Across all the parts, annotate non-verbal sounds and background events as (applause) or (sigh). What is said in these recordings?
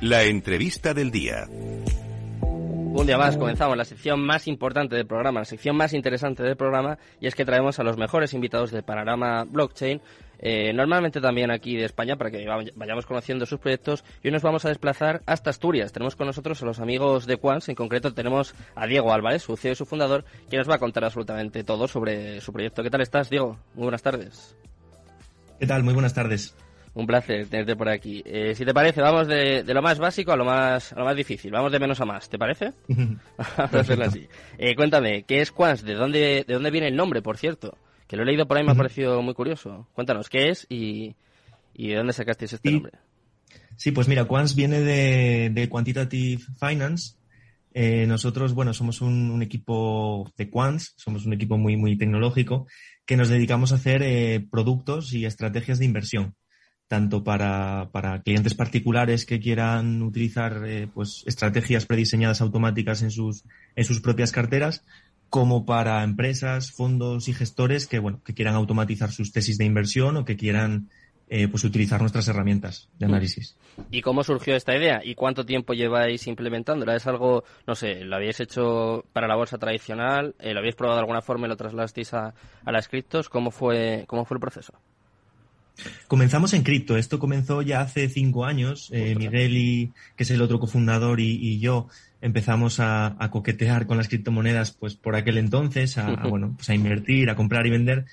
La entrevista del día. Un día más comenzamos la sección más importante del programa, la sección más interesante del programa, y es que traemos a los mejores invitados de Panorama Blockchain, eh, normalmente también aquí de España, para que vayamos conociendo sus proyectos, y hoy nos vamos a desplazar hasta Asturias. Tenemos con nosotros a los amigos de Quans, en concreto tenemos a Diego Álvarez, su CEO y su fundador, que nos va a contar absolutamente todo sobre su proyecto. ¿Qué tal estás, Diego? Muy buenas tardes. ¿Qué tal? Muy buenas tardes. Un placer tenerte por aquí. Eh, si te parece, vamos de, lo más básico a lo más, a lo más difícil. Vamos de menos a más, ¿te parece? (laughs) Vamos a hacerlo así. Eh, cuéntame, ¿qué es Quans? ¿De dónde, ¿De dónde viene el nombre, por cierto? Que lo he leído por ahí, me ha parecido muy curioso. Cuéntanos, ¿qué es y, y de dónde sacasteis este nombre? Sí, pues mira, Quants viene de, Quantitative Finance. Eh, nosotros, bueno, somos un, un, equipo de Quants, somos un equipo muy, muy tecnológico que nos dedicamos a hacer productos y estrategias de inversión tanto para, para clientes particulares que quieran utilizar eh, pues estrategias prediseñadas automáticas en sus, en sus propias carteras, como para empresas, fondos y gestores que, bueno, que quieran automatizar sus tesis de inversión o que quieran eh, pues utilizar nuestras herramientas de mm. análisis. ¿Y cómo surgió esta idea? ¿Y cuánto tiempo lleváis implementándola? ¿Es algo, no sé, lo habéis hecho para la bolsa tradicional? Eh, ¿Lo habéis probado de alguna forma y lo trasladasteis a, a las criptos? ¿Cómo fue, cómo fue el proceso? Comenzamos en cripto. Esto comenzó ya hace cinco años. Eh, Miguel, y, que es el otro cofundador, y, yo empezamos a, coquetear con las criptomonedas pues por aquel entonces, a, (laughs) bueno, pues a invertir, a comprar y vender.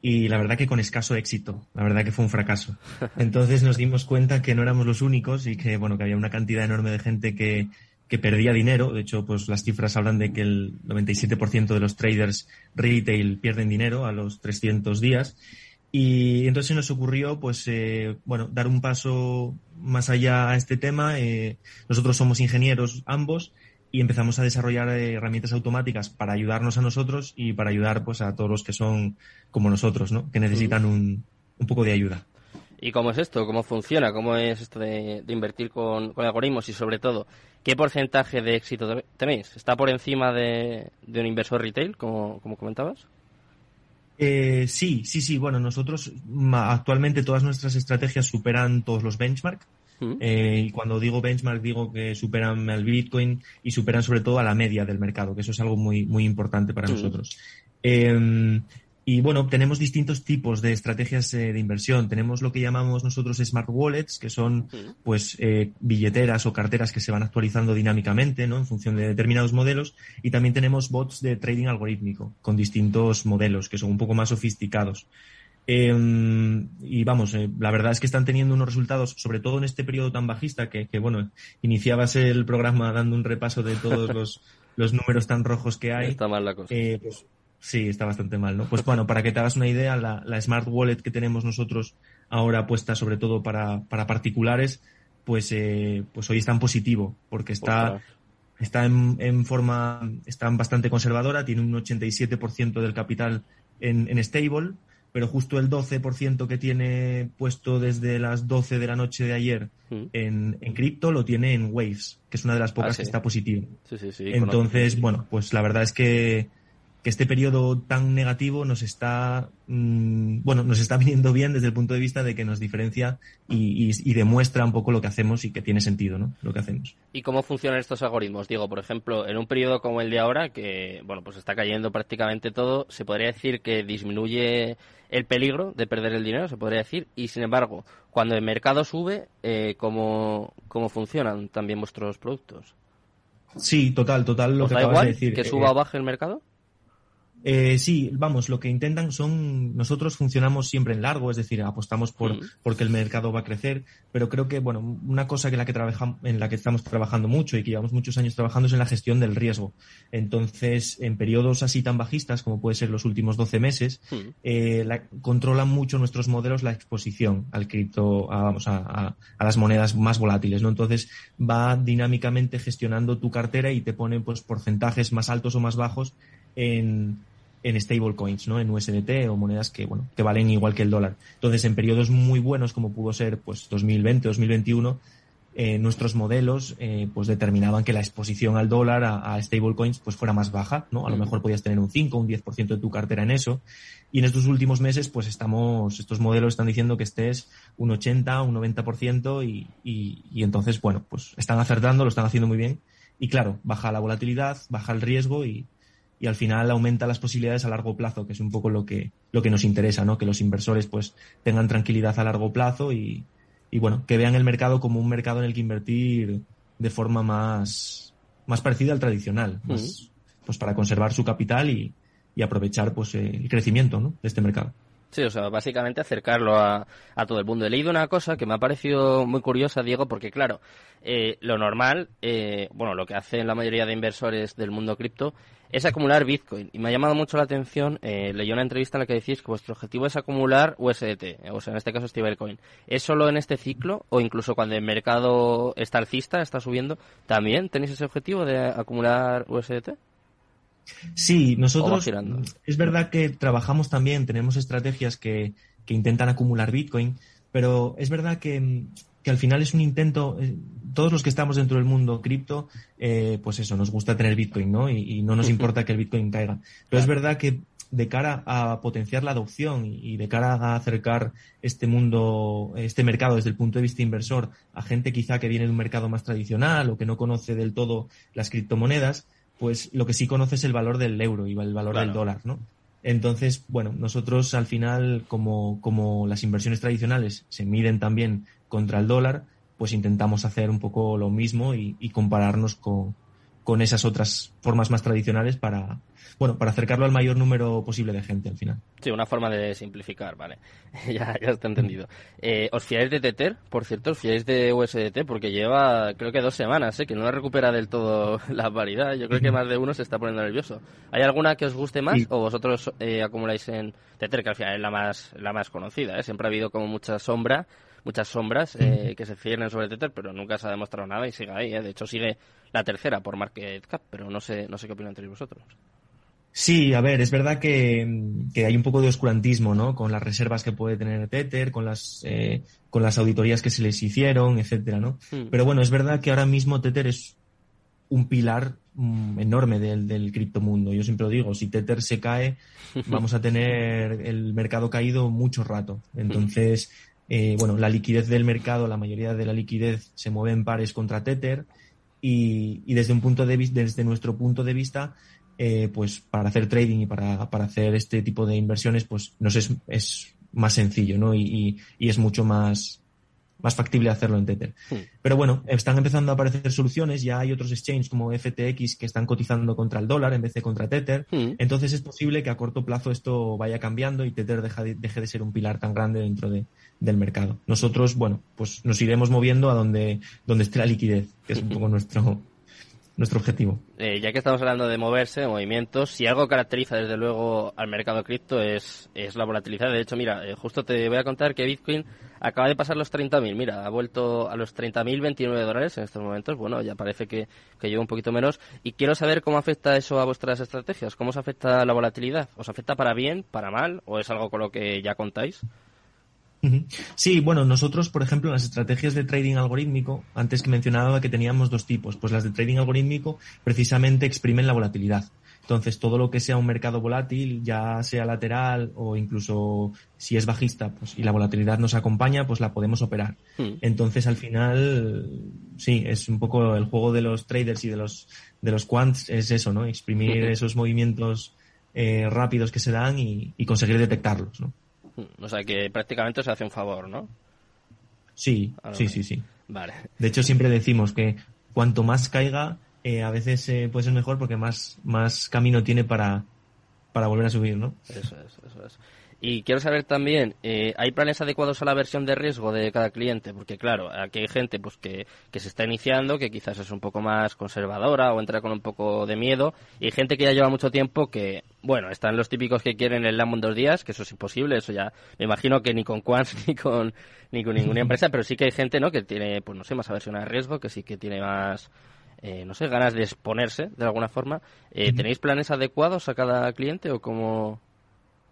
Y la verdad que con escaso éxito. La verdad que fue un fracaso. Entonces nos dimos cuenta que no éramos los únicos y que, bueno, que había una cantidad enorme de gente que, que perdía dinero. De hecho, pues las cifras hablan de que el 97% de los traders retail pierden dinero a los 300 días. Y entonces nos ocurrió, pues, eh, bueno, dar un paso más allá a este tema. Eh, nosotros somos ingenieros ambos y empezamos a desarrollar eh, herramientas automáticas para ayudarnos a nosotros y para ayudar, pues, a todos los que son como nosotros, ¿no? Que necesitan un, un poco de ayuda. ¿Y cómo es esto? ¿Cómo funciona? ¿Cómo es esto de, invertir con, algoritmos? Y sobre todo, ¿qué porcentaje de éxito tenéis? ¿Está por encima de, de un inversor retail, como, como comentabas? Eh, sí, sí, sí. Bueno, nosotros actualmente todas nuestras estrategias superan todos los benchmark. Mm. Eh, y cuando digo benchmark digo que superan al Bitcoin y superan sobre todo a la media del mercado, que eso es algo muy, muy importante para mm. nosotros. Eh, y bueno, tenemos distintos tipos de estrategias eh, de inversión. Tenemos lo que llamamos nosotros smart wallets, que son pues eh, billeteras o carteras que se van actualizando dinámicamente, ¿no? En función de determinados modelos. Y también tenemos bots de trading algorítmico con distintos modelos que son un poco más sofisticados. Em, y vamos, eh, la verdad es que están teniendo unos resultados, sobre todo en este periodo tan bajista, que, que bueno, iniciabas el programa dando un repaso de todos (laughs) los, los números tan rojos que hay. Está mal la cosa. pues, Sí, está bastante mal, ¿no? Pues bueno, para que te hagas una idea, la, Smart Wallet que tenemos nosotros ahora puesta sobre todo para, para particulares, pues, eh, pues hoy está en positivo, porque está, está en, en, forma, está bastante conservadora, tiene un 87% del capital en, en stable, pero justo el 12% que tiene puesto desde las 12 de la noche de ayer mm. en, en cripto lo tiene en Waves, que es una de las pocas ah, que está positivo. Sí, sí, sí, Entonces, bueno, pues la verdad es que que este periodo tan negativo nos está, mm, bueno, nos está (laughs) viniendo bien desde el punto de vista de que nos diferencia y, demuestra un poco lo que hacemos y que tiene sentido, ¿no? Lo que hacemos. ¿Y cómo funcionan estos algoritmos? Digo, por ejemplo, en un periodo como el de ahora, que, bueno, pues está cayendo prácticamente todo, se podría decir que disminuye el peligro de perder el dinero, se podría decir, y sin embargo, cuando el mercado sube, eh, ¿cómo, ¿cómo funcionan también vuestros productos? Sí, total, total lo que da igual decir. que suba o baje el mercado? Eh, sí, vamos, lo que intentan son, nosotros funcionamos siempre en largo, es decir, apostamos por mm. porque el mercado va a crecer, pero creo que, bueno, una cosa que la que trabajamos, en la que estamos trabajando mucho y que llevamos muchos años trabajando es en la gestión del riesgo. Entonces, en periodos así tan bajistas como puede ser los últimos 12 meses, mm. eh, controlan mucho nuestros modelos la exposición al cripto, a, vamos, a, a, las monedas más volátiles, ¿no? Entonces, va dinámicamente gestionando tu cartera y te pone, pues, porcentajes más altos o más bajos en, en stablecoins, ¿no? En USDT o monedas que, bueno, que valen igual que el dólar. Entonces, en periodos muy buenos como pudo ser, pues, 2020, 2021, eh, nuestros modelos eh, pues determinaban que la exposición al dólar a, a, stablecoins pues fuera más baja, ¿no? A lo mejor podías tener un 5, un 10% de tu cartera en eso. Y en estos últimos meses pues estamos, estos modelos están diciendo que estés un 80, un 90% y, y, y entonces, bueno, pues están acertando, lo están haciendo muy bien. Y claro, baja la volatilidad, baja el riesgo y, y al final aumenta las posibilidades a largo plazo, que es un poco lo que, lo que nos interesa, ¿no? Que los inversores pues tengan tranquilidad a largo plazo y, y bueno, que vean el más como un mercado en el que invertir de forma más, más parecida al tradicional, más, pues para conservar su capital y, y aprovechar pues el crecimiento ¿no? de este mercado. Sí, o sea, básicamente acercarlo a, a, todo el mundo. He leído una cosa que me ha parecido muy curiosa, Diego, porque claro, eh, lo normal, eh, bueno, lo que hacen la mayoría de inversores del mundo cripto es acumular Bitcoin. Y me ha llamado mucho la atención, eh, leí una entrevista en la que decís que vuestro objetivo es acumular USDT, o sea, en este caso stablecoin. ¿Es solo en este ciclo o incluso cuando el mercado está alcista, está subiendo, también tenéis ese objetivo de acumular USDT? Sí, nosotros es verdad que trabajamos también, tenemos estrategias que, que intentan acumular Bitcoin, pero es verdad que, que al final es un intento, eh, todos los que estamos dentro del mundo cripto, eh, pues eso, nos gusta tener Bitcoin, ¿no? Y, y no nos importa que el Bitcoin caiga. Pero claro. es verdad que de cara a potenciar la adopción y de cara a acercar este mundo, este mercado desde el punto de vista inversor a gente quizá que viene de un mercado más tradicional o que no conoce del todo las criptomonedas, pues lo que sí conoce es el valor del euro y el valor claro. del dólar, ¿no? Entonces, bueno, nosotros al final, como, como las inversiones tradicionales se miden también contra el dólar, pues intentamos hacer un poco lo mismo y, y compararnos con, con, esas otras formas más tradicionales para, bueno, para acercarlo al mayor número posible de gente al final. Sí, una forma de simplificar, vale. (laughs) ya, ya está entendido. Eh, ¿Os fiáis de Tether? Por cierto, ¿os fiáis de USDT? Porque lleva, creo que dos semanas, ¿eh? que no recupera del todo (laughs) la paridad. Yo creo que más de uno se está poniendo nervioso. ¿Hay alguna que os guste más sí. o vosotros eh, acumuláis en Tether, que al final es la más, la más conocida? ¿eh? Siempre ha habido como mucha sombra muchas sombras eh, que se ciernen sobre Tether, pero nunca se ha demostrado nada y sigue ahí. ¿eh? De hecho, sigue la tercera por market cap, pero no sé, no sé qué opinan entre vosotros. Sí, a ver, es verdad que, que, hay un poco de oscurantismo, ¿no? Con las reservas que puede tener Tether, con las, eh, con las auditorías que se les hicieron, etcétera, ¿no? Mm. Pero bueno, es verdad que ahora mismo Tether es un pilar mm, enorme del, del criptomundo. Yo siempre lo digo, si Tether se cae, (laughs) vamos a tener el mercado caído mucho rato. Entonces, eh, bueno, la liquidez del mercado, la mayoría de la liquidez se mueve en pares contra Tether y, y desde un punto de vista, desde nuestro punto de vista, eh, pues para hacer trading y para, para, hacer este tipo de inversiones, pues nos es, es más sencillo, ¿no? Y, y, y, es mucho más, más factible hacerlo en Tether. Sí. Pero bueno, están empezando a aparecer soluciones, ya hay otros exchanges como FTX que están cotizando contra el dólar en vez de contra Tether. Sí. Entonces es posible que a corto plazo esto vaya cambiando y Tether deja de, deje de ser un pilar tan grande dentro de, del mercado. Nosotros, bueno, pues nos iremos moviendo a donde, donde esté la liquidez, que es un poco (laughs) nuestro, nuestro objetivo. Eh, ya que estamos hablando de moverse, de movimientos, si algo caracteriza desde luego al mercado cripto es, es la volatilidad. De hecho, mira, eh, justo te voy a contar que Bitcoin acaba de pasar los 30.000. Mira, ha vuelto a los 30.029 dólares en estos momentos. Bueno, ya parece que, que lleva un poquito menos. Y quiero saber cómo afecta eso a vuestras estrategias. ¿Cómo os afecta la volatilidad? ¿Os afecta para bien, para mal? ¿O es algo con lo que ya contáis? Sí, bueno, nosotros, por ejemplo, en las estrategias de trading algorítmico, antes que mencionaba que teníamos dos tipos, pues las de trading algorítmico precisamente exprimen la volatilidad. Entonces, todo lo que sea un mercado volátil, ya sea lateral o incluso si es bajista, pues y la volatilidad nos acompaña, pues la podemos operar. Mm. Entonces, al final, sí, es un poco el juego de los traders y de los de los quants es eso, ¿no? Exprimir esos movimientos eh, rápidos que se dan y, y conseguir detectarlos, ¿no? O sea que prácticamente se hace un favor, ¿no? Sí, sí, sí, sí. Vale. De hecho, siempre decimos que cuanto más caiga, eh, a veces eh, puede ser mejor porque más, más camino tiene para, para volver a subir, ¿no? Eso es, eso es. Y quiero saber también, eh, ¿hay planes adecuados a la versión de riesgo de cada cliente? Porque claro, aquí hay gente pues que, que se está iniciando, que quizás es un poco más conservadora o entra con un poco de miedo, y hay gente que ya lleva mucho tiempo que, bueno, están los típicos que quieren el LAM en dos días, que eso es imposible, eso ya me imagino que ni con Quants (laughs) ni con, ni con ninguna empresa, pero sí que hay gente, ¿no?, que tiene, pues no sé, más aversión a riesgo, que sí que tiene más... Eh, no sé, ganas de exponerse de alguna forma. Eh, ¿Tenéis planes adecuados a cada cliente o cómo,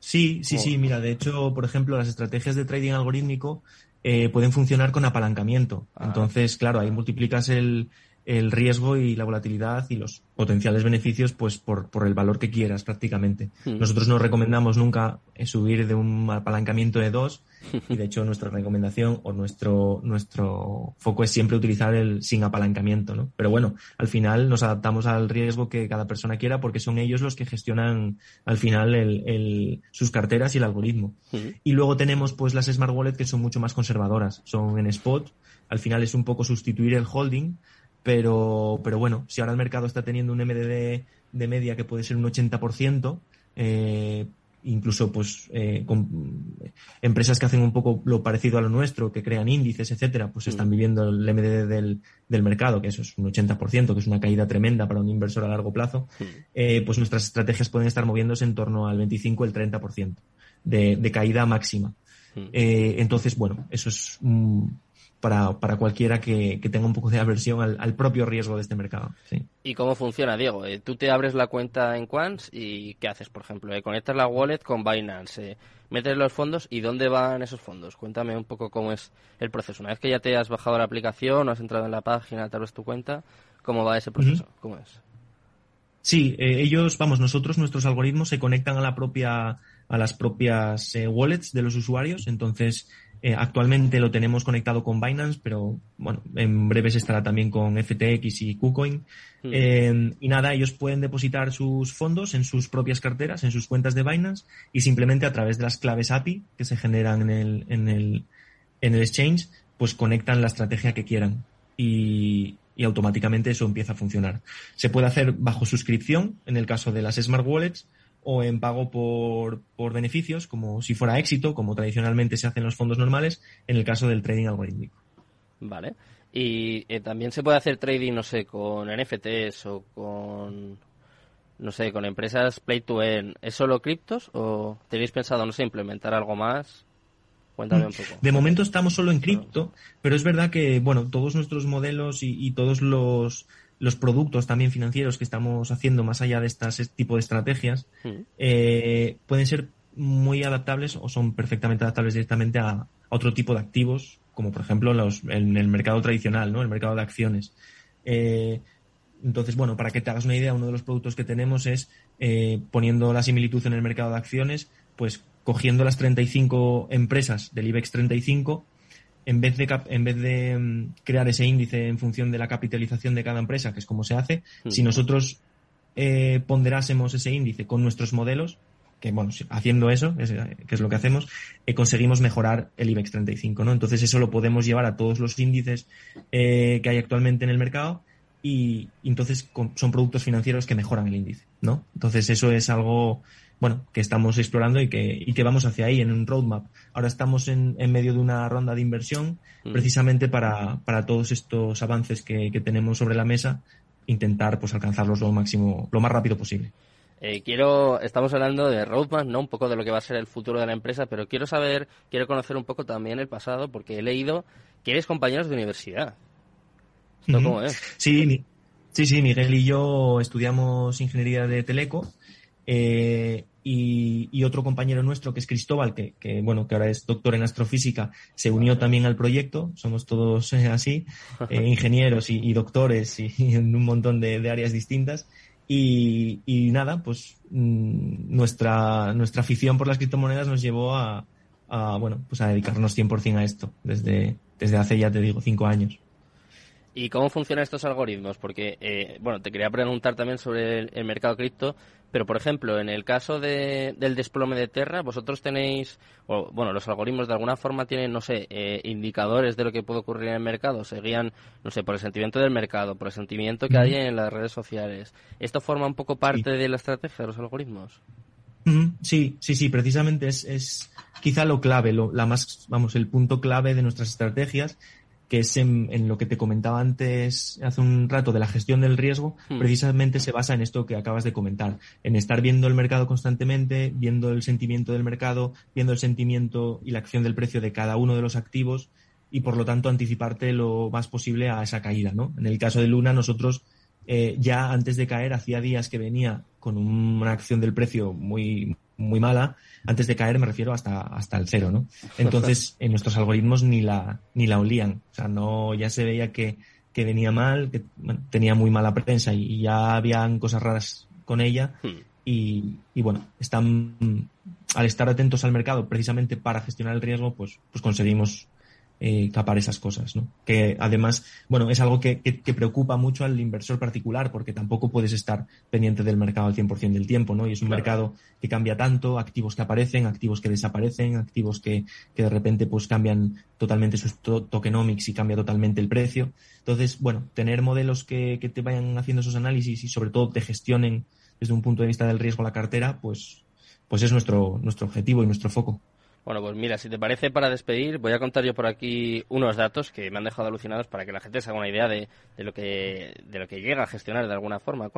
Sí, sí, sí, mira, de hecho, por ejemplo, las estrategias de trading algorítmico eh, pueden funcionar con apalancamiento. Ah. Entonces, claro, ahí multiplicas el, el riesgo y la volatilidad y los potenciales beneficios pues por, por el valor que quieras prácticamente. Hmm. Nosotros no recomendamos nunca eh, subir de un apalancamiento de dos y de hecho nuestra recomendación o nuestro, nuestro foco es siempre utilizar el sin apalancamiento, ¿no? Pero bueno, al final nos adaptamos al riesgo que cada persona quiera porque son ellos los que gestionan al final el, el, sus carteras y el algoritmo. Ujú. Y luego tenemos pues las Smart Wallet que son mucho más conservadoras, son en spot, al final es un poco sustituir el holding, pero, pero bueno, si ahora el mercado está teniendo un MDD de media que puede ser un 80%, eh, incluso pues eh, con empresas que hacen un poco lo parecido a lo nuestro, que crean índices, etcétera, pues están viviendo el MDD del, del mercado, que eso es un 80%, que es una caída tremenda para un inversor a largo plazo, eh, pues nuestras estrategias pueden estar moviéndose en torno al 25 el 30% de, de caída máxima. Eh, entonces, bueno, eso es mm, para, para cualquiera que, que tenga un poco de aversión al, al propio riesgo de este mercado. Sí. ¿Y cómo funciona, Diego? Eh, tú te abres la cuenta en Quants y ¿qué haces, por ejemplo? Eh, conectas la wallet con Binance, eh, metes los fondos y ¿dónde van esos fondos? Cuéntame un poco cómo es el proceso. Una vez que ya te has bajado la aplicación o has entrado en la página, te abres tu cuenta, ¿cómo va ese proceso? ¿Cómo es? Sí, ellos, vamos, nosotros, nuestros algoritmos se conectan a la propia, a las propias eh, wallets de los usuarios. Entonces, eh, actualmente lo tenemos conectado con Binance, pero bueno, en breves estará también con FTX y KuCoin. Hmm. Eh, y nada, ellos pueden depositar sus fondos en sus propias carteras, en sus cuentas de Binance, y simplemente a través de las claves API que se generan en el, en el, en el exchange, pues conectan la estrategia que quieran. Y, y automáticamente eso empieza a funcionar. Se puede hacer bajo suscripción, en el caso de las Smart Wallets, o en pago por, por beneficios, como si fuera éxito, como tradicionalmente se hace en los fondos normales, en el caso del trading algorítmico. Vale. Y eh, también se puede hacer trading, no sé, con NFTs o con, no sé, con empresas play to earn. ¿Es solo criptos o tenéis pensado, no sé, implementar algo más? Cuéntame un poco. De momento estamos solo en cripto, pero es verdad que, bueno, todos nuestros modelos y, y todos los, los productos también financieros que estamos haciendo más allá de este tipo de estrategias Mm. eh, pueden ser muy adaptables o son perfectamente adaptables directamente a, a otro tipo de activos, como por ejemplo los, en el mercado tradicional, ¿no? El mercado de acciones. Eh, entonces, bueno, para que te hagas una idea, uno de los productos que tenemos es eh, poniendo la similitud en el mercado de acciones, pues cogiendo las 35 empresas del IBEX 35 en vez de, en vez de mm, crear ese índice en función de la capitalización de cada empresa, que es como se hace, Mm. si nosotros eh, ponderásemos ese índice con nuestros modelos, que bueno, haciendo eso, es, que es lo que hacemos, eh, conseguimos mejorar el IBEX 35, ¿no? Entonces eso lo podemos llevar a todos los índices eh, que hay actualmente en el mercado y, y entonces con- son productos financieros que mejoran el índice, ¿no? Entonces eso es algo, bueno, que estamos explorando y que, y que vamos hacia ahí en un roadmap. Ahora estamos en, en medio de una ronda de inversión Mm. precisamente para, para todos estos avances que, que tenemos sobre la mesa, intentar pues alcanzarlos lo máximo, lo más rápido posible. Eh, quiero, estamos hablando de roadmap, ¿no? Un poco de lo que va a ser el futuro de la empresa, pero quiero saber, quiero conocer un poco también el pasado, porque he leído que eres compañeros de universidad. ¿Esto Ujú. cómo es? Sí, sí, sí, Miguel y yo estudiamos ingeniería de Teleco eh, y, y otro compañero nuestro que es Cristóbal, que, que, bueno, que ahora es doctor en astrofísica, se unió también al proyecto. Somos todos eh, así, (laughs) eh, ingenieros y, y doctores y, y en un montón de, de áreas distintas. Y, y nada, pues mm, nuestra, nuestra afición por las criptomonedas nos llevó a, a, bueno, pues a dedicarnos 100% a esto desde, desde hace ya te digo cinco años. ¿Y cómo funcionan estos algoritmos? Porque, eh, bueno, te quería preguntar también sobre el, el mercado cripto, pero por ejemplo, en el caso de, del desplome de Terra, vosotros tenéis, o, bueno, los algoritmos de alguna forma tienen, no sé, eh, indicadores de lo que puede ocurrir en el mercado, se guían, no sé, por el sentimiento del mercado, por el sentimiento que hay en las redes sociales. ¿Esto forma un poco parte de la estrategia de los algoritmos? Sí, sí, sí, precisamente es, es quizá lo clave, lo, la más, vamos, el punto clave de nuestras estrategias, que es en, en lo que te comentaba antes, hace un rato, de la gestión del riesgo, Hmm. precisamente se basa en esto que acabas de comentar, en estar viendo el mercado constantemente, viendo el sentimiento del mercado, viendo el sentimiento y la acción del precio de cada uno de los activos y por lo tanto anticiparte lo más posible a esa caída, ¿no? En el caso de Luna, nosotros eh, ya antes de caer, hacía días que venía con una acción del precio muy, muy mala, antes de caer me refiero hasta, hasta el cero, ¿no? Entonces, (laughs) en nuestros algoritmos ni la, ni la olían. O sea, no, ya se veía que, que venía mal, que tenía muy mala prensa y, ya habían cosas raras con ella. Hmm. Y, y, bueno, están, al estar atentos al mercado precisamente para gestionar el riesgo, pues, pues conseguimos eh, capar esas cosas, ¿no? Que además, bueno, es algo que, que, preocupa mucho al inversor particular porque tampoco puedes estar pendiente del mercado al 100% del tiempo, ¿no? Y es un mercado que cambia tanto, activos que aparecen, activos que desaparecen, activos que, que de repente pues cambian totalmente sus tokenomics y cambia totalmente el precio. Entonces, bueno, tener modelos que, que te vayan haciendo esos análisis y sobre todo te gestionen desde un punto de vista del riesgo la cartera, pues, pues es nuestro, nuestro objetivo y nuestro foco. Bueno, pues mira, si te parece, para despedir, voy a contar yo por aquí unos datos que me han dejado alucinados para que la gente se haga una idea de, de lo, que, de lo que llega a gestionar de alguna forma.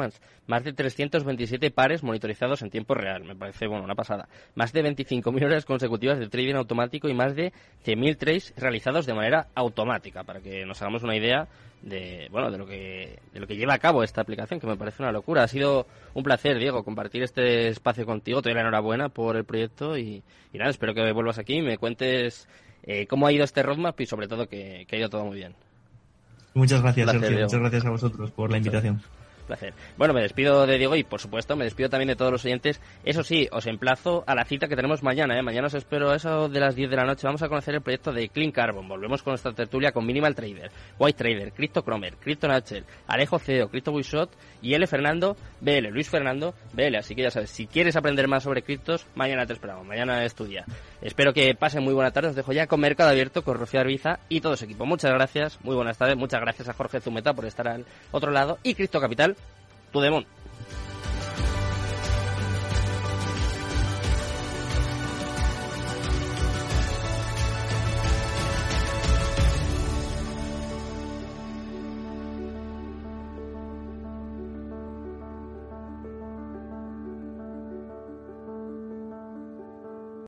Más de 327 pares monitorizados en tiempo real, me parece, bueno, una pasada. Más de 25.000 horas consecutivas de trading automático y más de 100.000 trades realizados de manera automática, para que nos hagamos una idea de bueno de lo que de lo que lleva a cabo esta aplicación que me parece una locura. Ha sido un placer Diego compartir este espacio contigo. Te doy la enhorabuena por el proyecto y, nada espero que vuelvas aquí y me cuentes eh, cómo ha ido este roadmap y sobre todo que, ha ido todo muy bien. Muchas gracias Sergio. Muchas gracias a vosotros por la invitación placer. Bueno, me despido de Diego y, por supuesto, me despido también de todos los oyentes. Eso sí, os emplazo a la cita que tenemos mañana. ¿eh? Mañana os espero a eso de las 10 de la noche. Vamos a conocer el proyecto de Clean Carbon. Volvemos con nuestra tertulia con Minimal Trader, White Trader, Crypto Cromer, Crypto Nachel, Alejo CEO, Crypto y L. Fernando BL, Luis Fernando BL. Así que ya sabes, si quieres aprender más sobre criptos, mañana te esperamos. Mañana estudia. Espero que pasen muy buena tarde. Os dejo ya con Mercado Abierto, con Rocío Arbiza y todo su equipo. Muchas gracias, muy buenas tardes. Muchas gracias a Jorge Zumeta por estar al otro lado y Cristo Capital to them on.